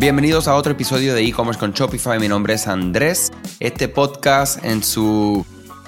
Bienvenidos a otro episodio de e-commerce con Shopify. Mi nombre es Andrés. Este podcast en su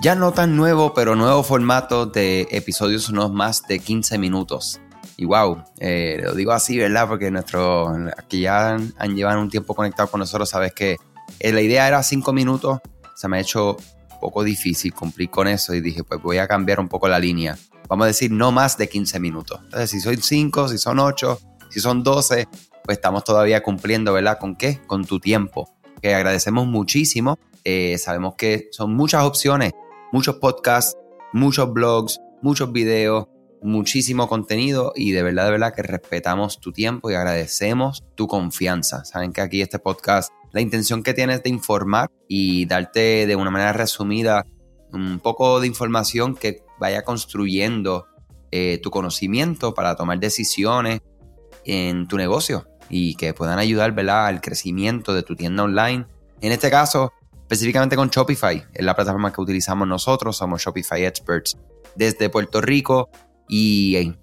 ya no tan nuevo, pero nuevo formato de episodios unos más de 15 minutos. Y wow, eh, lo digo así, ¿verdad? Porque nuestros que ya han, han, llevado un tiempo conectado con nosotros, sabes que eh, la idea era 5 minutos. Se me ha hecho un poco difícil cumplir con eso y dije, pues voy a cambiar un poco la línea. Vamos a decir no más de 15 minutos. Entonces, si son 5, si son 8, si son 12, pues estamos todavía cumpliendo, ¿verdad? ¿Con qué? Con tu tiempo. Que agradecemos muchísimo. Eh, sabemos que son muchas opciones, muchos podcasts, muchos blogs, muchos videos, muchísimo contenido y de verdad, de verdad que respetamos tu tiempo y agradecemos tu confianza. Saben que aquí este podcast, la intención que tiene es de informar y darte de una manera resumida un poco de información que vaya construyendo eh, tu conocimiento para tomar decisiones en tu negocio y que puedan ayudar ¿verdad? al crecimiento de tu tienda online. En este caso, específicamente con Shopify, es la plataforma que utilizamos nosotros, somos Shopify Experts desde Puerto Rico y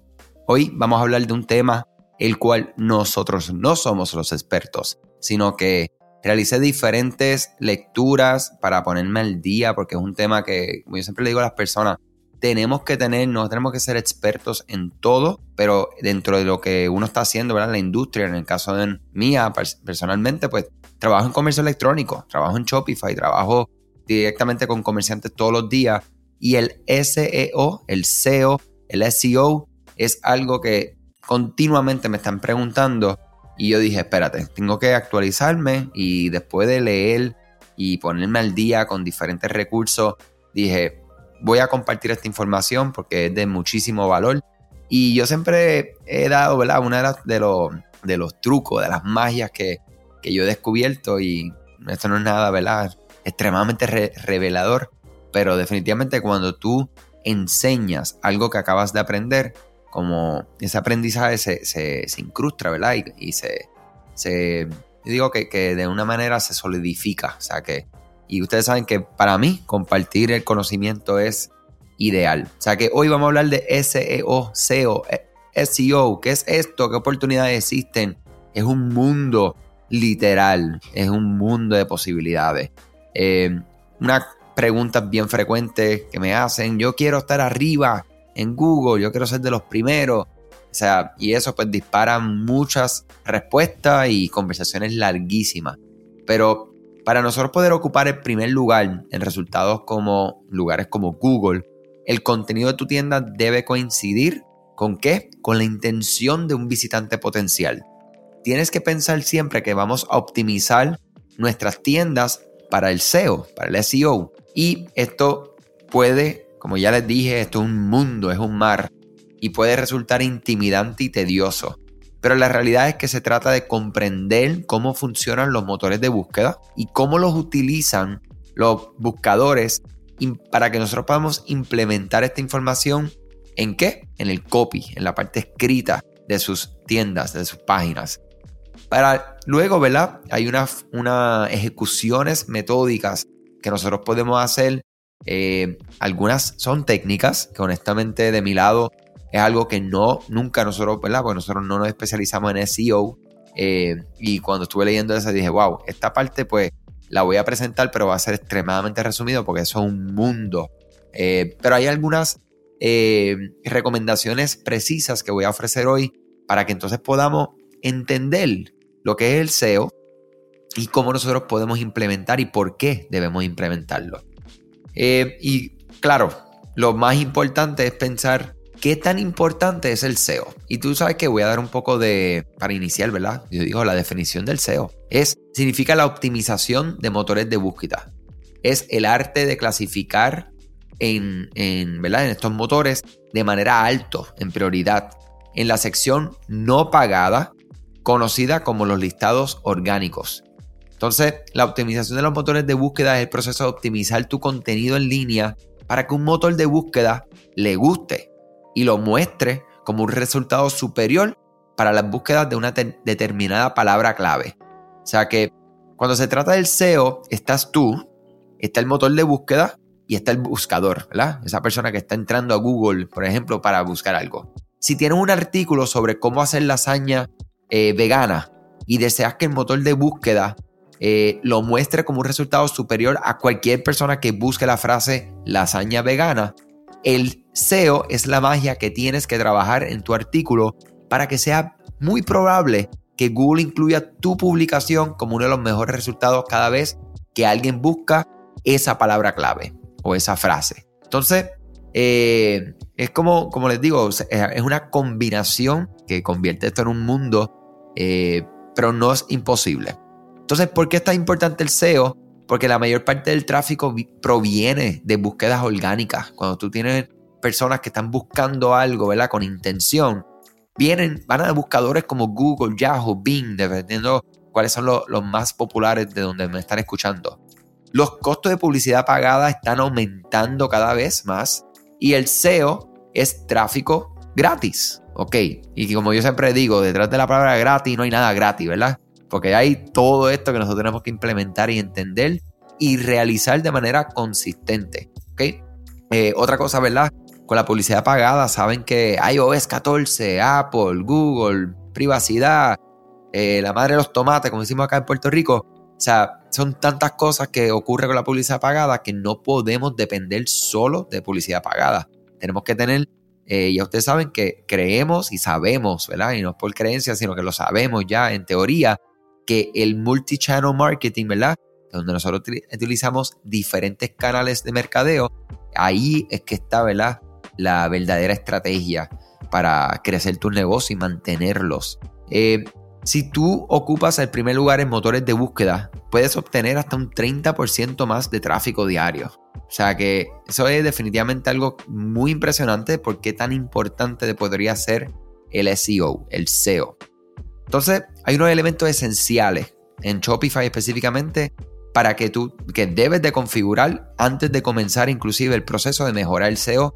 hoy vamos a hablar de un tema el cual nosotros no somos los expertos, sino que realicé diferentes lecturas para ponerme al día porque es un tema que, como yo siempre le digo a las personas, tenemos que tener, no tenemos que ser expertos en todo, pero dentro de lo que uno está haciendo, ¿verdad? La industria, en el caso de mía, personalmente, pues trabajo en comercio electrónico, trabajo en Shopify, trabajo directamente con comerciantes todos los días y el SEO, el SEO, el SEO es algo que continuamente me están preguntando y yo dije, espérate, tengo que actualizarme y después de leer y ponerme al día con diferentes recursos, dije, voy a compartir esta información porque es de muchísimo valor. Y yo siempre he dado, ¿verdad? Una de, los, de los trucos, de las magias que, yo he descubierto y esto no es nada, ¿verdad? Extremadamente revelador, pero definitivamente cuando tú enseñas algo que acabas de aprender, como ese aprendizaje se, se, incrusta, ¿verdad? Y, se, se, digo que, que de una manera se solidifica, o sea que y ustedes saben que para mí compartir el conocimiento es ideal. O sea que hoy vamos a hablar de SEO, SEO, SEO. ¿Qué es esto? ¿Qué oportunidades existen? Es un mundo literal, es un mundo de posibilidades. Eh, una pregunta bien frecuente que me hacen, yo quiero estar arriba en Google, yo quiero ser de los primeros. O sea, y eso pues dispara muchas respuestas y conversaciones larguísimas. Pero para nosotros poder ocupar el primer lugar en resultados como lugares como Google, el contenido de tu tienda debe coincidir con qué? Con la intención de un visitante potencial. Tienes que pensar siempre que vamos a optimizar nuestras tiendas para el SEO, para el SEO. Y esto puede, como ya les dije, esto es un mundo, es un mar y puede resultar intimidante y tedioso. Pero la realidad es que se trata de comprender cómo funcionan los motores de búsqueda y cómo los utilizan los buscadores para que nosotros podamos implementar esta información en qué? En el copy, en la parte escrita de sus tiendas, de sus páginas. Para luego, ¿verdad? Hay unas una ejecuciones metódicas que nosotros podemos hacer. Eh, algunas son técnicas que honestamente de mi lado es algo que no, nunca nosotros, ¿verdad? Porque nosotros no nos especializamos en SEO. Eh, y cuando estuve leyendo eso dije, wow, esta parte pues la voy a presentar, pero va a ser extremadamente resumido porque eso es un mundo. Eh, pero hay algunas eh, recomendaciones precisas que voy a ofrecer hoy para que entonces podamos entender lo que es el SEO y cómo nosotros podemos implementar y por qué debemos implementarlo. y claro, lo más importante es pensar ¿Qué tan importante es el SEO? Y tú sabes que voy a dar un poco de, para iniciar, ¿verdad? Yo digo, la definición del SEO es, significa la optimización de motores de búsqueda. Es el arte de clasificar en, en, ¿verdad? en estos motores de manera alto, en prioridad, en la sección no pagada, conocida como los listados orgánicos. Entonces, la optimización de los motores de búsqueda es el proceso de optimizar tu contenido en línea para que un motor de búsqueda le guste y lo muestre como un resultado superior para las búsquedas de una determinada palabra clave. O sea que cuando se trata del SEO, estás tú, está el motor de búsqueda y está el buscador, ¿verdad? Esa persona que está entrando a Google, por ejemplo, para buscar algo. Si tienes un artículo sobre cómo hacer lasaña eh, vegana, y deseas que el motor de búsqueda eh, lo muestre como un resultado superior a cualquier persona que busque la frase lasaña vegana, el SEO es la magia que tienes que trabajar en tu artículo para que sea muy probable que Google incluya tu publicación como uno de los mejores resultados cada vez que alguien busca esa palabra clave o esa frase. Entonces, eh, es como, como les digo, es una combinación que convierte esto en un mundo, eh, pero no es imposible. Entonces, ¿por qué es tan importante el SEO? Porque la mayor parte del tráfico proviene de búsquedas orgánicas. Cuando tú tienes personas que están buscando algo, ¿verdad? Con intención, vienen, van a buscadores como Google, Yahoo, Bing, dependiendo cuáles son los, los más populares de donde me están escuchando. Los costos de publicidad pagada están aumentando cada vez más y el SEO es tráfico gratis. Ok, y como yo siempre digo, detrás de la palabra gratis no hay nada gratis, ¿verdad? Porque hay todo esto que nosotros tenemos que implementar y entender y realizar de manera consistente. ¿ok? Eh, otra cosa, ¿verdad? La publicidad pagada, saben que iOS 14, Apple, Google, privacidad, eh, la madre de los tomates, como decimos acá en Puerto Rico. O sea, son tantas cosas que ocurren con la publicidad pagada que no podemos depender solo de publicidad pagada. Tenemos que tener eh, ya ustedes saben que creemos y sabemos, ¿verdad? Y no es por creencia, sino que lo sabemos ya en teoría, que el multi-channel marketing, ¿verdad? Donde nosotros utilizamos diferentes canales de mercadeo, ahí es que está, ¿verdad? La verdadera estrategia para crecer tu negocio y mantenerlos. Eh, si tú ocupas el primer lugar en motores de búsqueda, puedes obtener hasta un 30% más de tráfico diario. O sea que eso es definitivamente algo muy impresionante porque tan importante podría ser el SEO, el SEO. Entonces, hay unos elementos esenciales en Shopify específicamente para que tú, que debes de configurar antes de comenzar inclusive el proceso de mejorar el SEO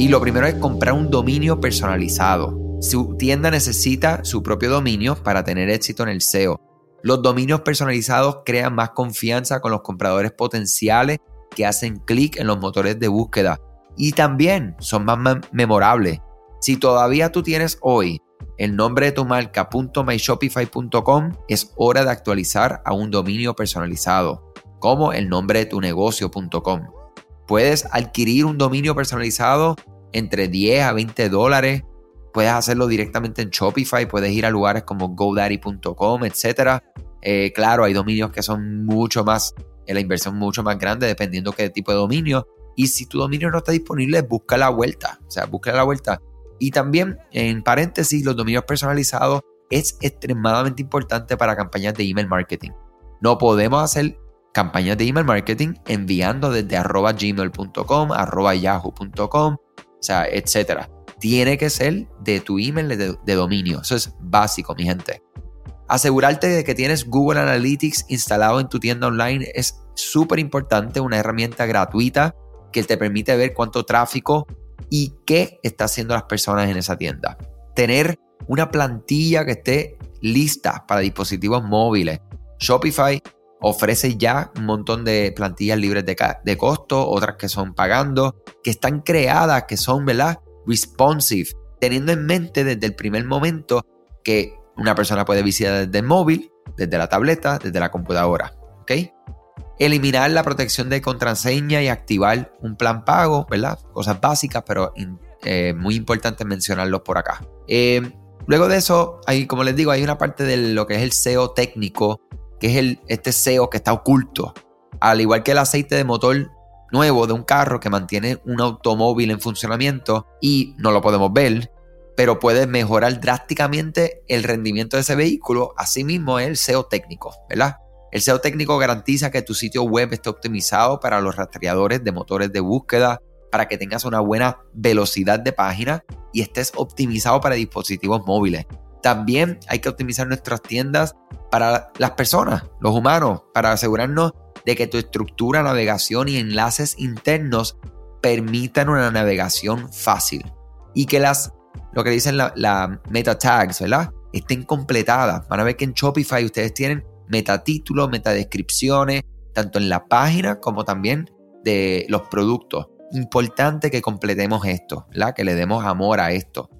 Y lo primero es comprar un dominio personalizado. Su tienda necesita su propio dominio para tener éxito en el SEO. Los dominios personalizados crean más confianza con los compradores potenciales que hacen clic en los motores de búsqueda y también son más memorables. Si todavía tú tienes hoy el nombre de tu marca .myshopify.com es hora de actualizar a un dominio personalizado, como el nombre de tu negocio.com. Puedes adquirir un dominio personalizado entre 10 a 20 dólares. Puedes hacerlo directamente en Shopify, puedes ir a lugares como godaddy.com, etc. Eh, claro, hay dominios que son mucho más, en la inversión mucho más grande dependiendo qué tipo de dominio. Y si tu dominio no está disponible, busca la vuelta. O sea, busca la vuelta. Y también, en paréntesis, los dominios personalizados es extremadamente importante para campañas de email marketing. No podemos hacer campañas de email marketing enviando desde arroba gmail.com, arroba yahoo.com, o sea, etc. Tiene que ser de tu email de, de dominio. Eso es básico, mi gente. Asegurarte de que tienes Google Analytics instalado en tu tienda online es súper importante, una herramienta gratuita que te permite ver cuánto tráfico y qué está haciendo las personas en esa tienda. Tener una plantilla que esté lista para dispositivos móviles. Shopify ofrece ya un montón de plantillas libres de, costo, otras que son pagando, que están creadas, que son, ¿verdad? Responsive, teniendo en mente desde el primer momento que una persona puede visitar desde el móvil, desde la tableta, desde la computadora. ¿Ok? eliminar la protección de contraseña y activar un plan pago, ¿verdad? Cosas básicas, pero eh, muy importante mencionarlos por acá. Eh, luego de eso, hay, como les digo, hay una parte de lo que es el SEO técnico, que es el, este SEO que está oculto. Al igual que el aceite de motor nuevo de un carro que mantiene un automóvil en funcionamiento y no lo podemos ver, pero puede mejorar drásticamente el rendimiento de ese vehículo. Asimismo, el SEO técnico, ¿verdad? El SEO técnico garantiza que tu sitio web esté optimizado para los rastreadores de motores de búsqueda, para que tengas una buena velocidad de página y estés optimizado para dispositivos móviles. También hay que optimizar nuestras tiendas para las personas, los humanos, para asegurarnos de que tu estructura, navegación y enlaces internos permitan una navegación fácil y que las, lo que dicen la, la meta tags, ¿verdad? Estén completadas. Van a ver que en Shopify ustedes tienen metatítulos, metadescripciones, tanto en la página como también de los productos. Importante que completemos esto, ¿verdad? Que le demos amor a esto.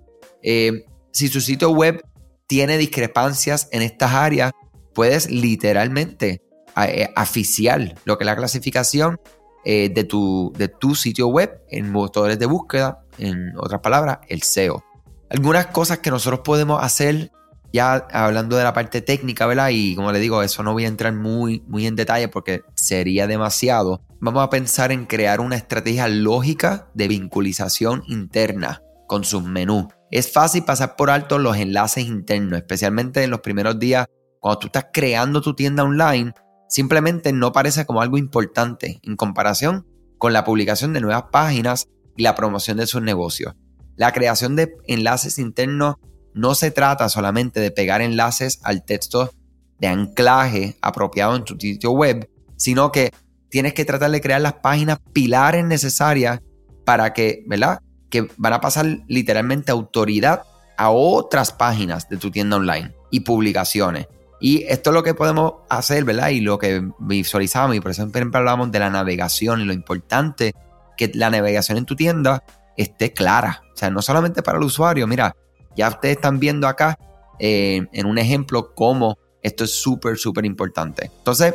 Eh, si su sitio web tiene discrepancias en estas áreas, puedes literalmente eh, oficial lo que es la clasificación eh, de, tu, de tu sitio web en motores de búsqueda, en otras palabras, el SEO. Algunas cosas que nosotros podemos hacer, ya hablando de la parte técnica, ¿verdad? Y como le digo, eso no voy a entrar muy, muy en detalle porque sería demasiado. Vamos a pensar en crear una estrategia lógica de vinculización interna con sus menús. Es fácil pasar por alto los enlaces internos, especialmente en los primeros días cuando tú estás creando tu tienda online simplemente no parece como algo importante en comparación con la publicación de nuevas páginas y la promoción de sus negocios. La creación de enlaces internos no se trata solamente de pegar enlaces al texto de anclaje apropiado en tu sitio web, sino que tienes que tratar de crear las páginas pilares necesarias para que, ¿verdad? Que van a pasar literalmente autoridad a otras páginas de tu tienda online y publicaciones. Y esto es lo que podemos hacer, ¿verdad? Y lo que visualizamos, y por eso siempre hablamos de la navegación y lo importante que la navegación en tu tienda esté clara. O sea, no solamente para el usuario, mira, ya ustedes están viendo acá eh, en un ejemplo cómo esto es súper, súper importante. Entonces,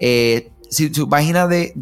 eh, si tu página de,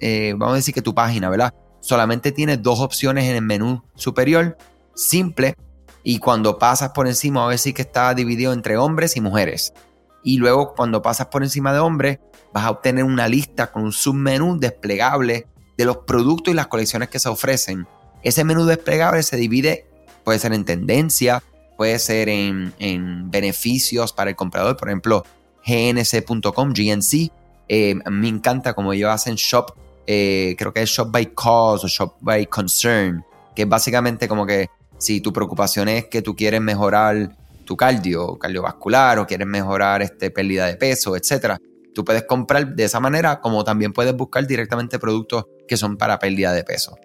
eh, vamos a decir que tu página, ¿verdad? Solamente tiene dos opciones en el menú superior, simple, y cuando pasas por encima va a decir que está dividido entre hombres y mujeres. Y luego cuando pasas por encima de hombres vas a obtener una lista con un submenú desplegable de los productos y las colecciones que se ofrecen. Ese menú desplegable se divide, puede ser en tendencia, puede ser en, beneficios para el comprador, por ejemplo, gnc.com, GNC. Eh, me encanta como ellos hacen shop, eh, creo que es shop by cause o shop by concern, que es básicamente como que si tu preocupación es que tú quieres mejorar tu cardio, cardiovascular o quieres mejorar este, pérdida de peso, etcétera, tú puedes comprar de esa manera como también puedes buscar directamente productos que son para pérdida de peso.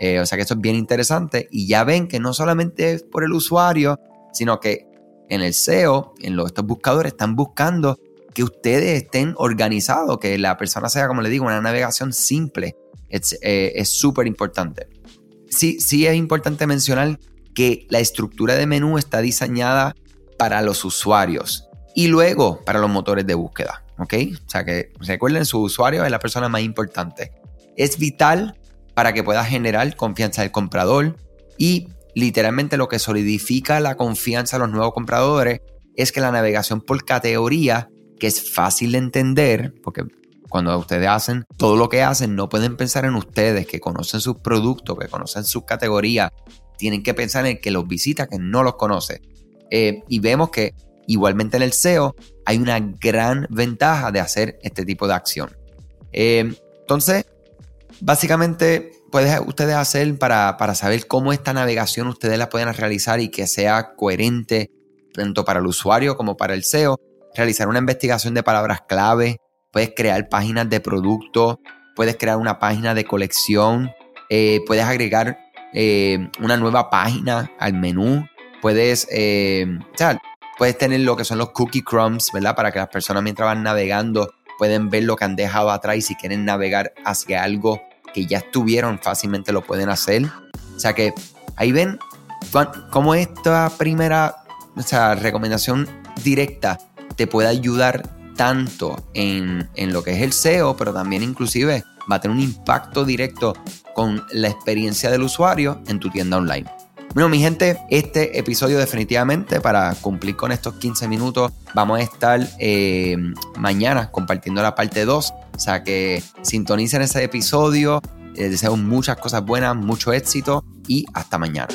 Eh, o sea que esto es bien interesante y ya ven que no solamente es por el usuario, sino que en el SEO, en los, estos buscadores están buscando que ustedes estén organizados, que la persona sea, como le digo, una navegación simple. Eh, es súper importante. Sí, sí es importante mencionar que la estructura de menú está diseñada para los usuarios y luego para los motores de búsqueda. ¿Ok? O sea que recuerden, su usuario es la persona más importante. Es vital para que pueda generar confianza del comprador y literalmente lo que solidifica la confianza de los nuevos compradores es que la navegación por categoría, que es fácil de entender, porque cuando ustedes hacen todo lo que hacen, no pueden pensar en ustedes, que conocen sus productos, que conocen sus categorías, tienen que pensar en el que los visita, que no los conoce. Eh, y vemos que igualmente en el SEO hay una gran ventaja de hacer este tipo de acción. Eh, entonces, básicamente, pueden ustedes hacer para, para saber cómo esta navegación ustedes la pueden realizar y que sea coherente tanto para el usuario como para el SEO. Realizar una investigación de palabras clave, puedes crear páginas de producto, puedes crear una página de colección, eh, puedes agregar eh, una nueva página al menú. Puedes, eh, puedes tener lo que son los cookie crumbs, ¿verdad? Para que las personas mientras van navegando pueden ver lo que han dejado atrás y si quieren navegar hacia algo que ya estuvieron, fácilmente lo pueden hacer. O sea que ahí ven cómo esta primera o sea, recomendación directa te puede ayudar tanto en, en, lo que es el SEO, pero también inclusive va a tener un impacto directo con la experiencia del usuario en tu tienda online. Bueno, mi gente, este episodio definitivamente para cumplir con estos 15 minutos vamos a estar eh, mañana compartiendo la parte 2. O sea que sintonicen ese episodio. Les deseo muchas cosas buenas, mucho éxito y hasta mañana.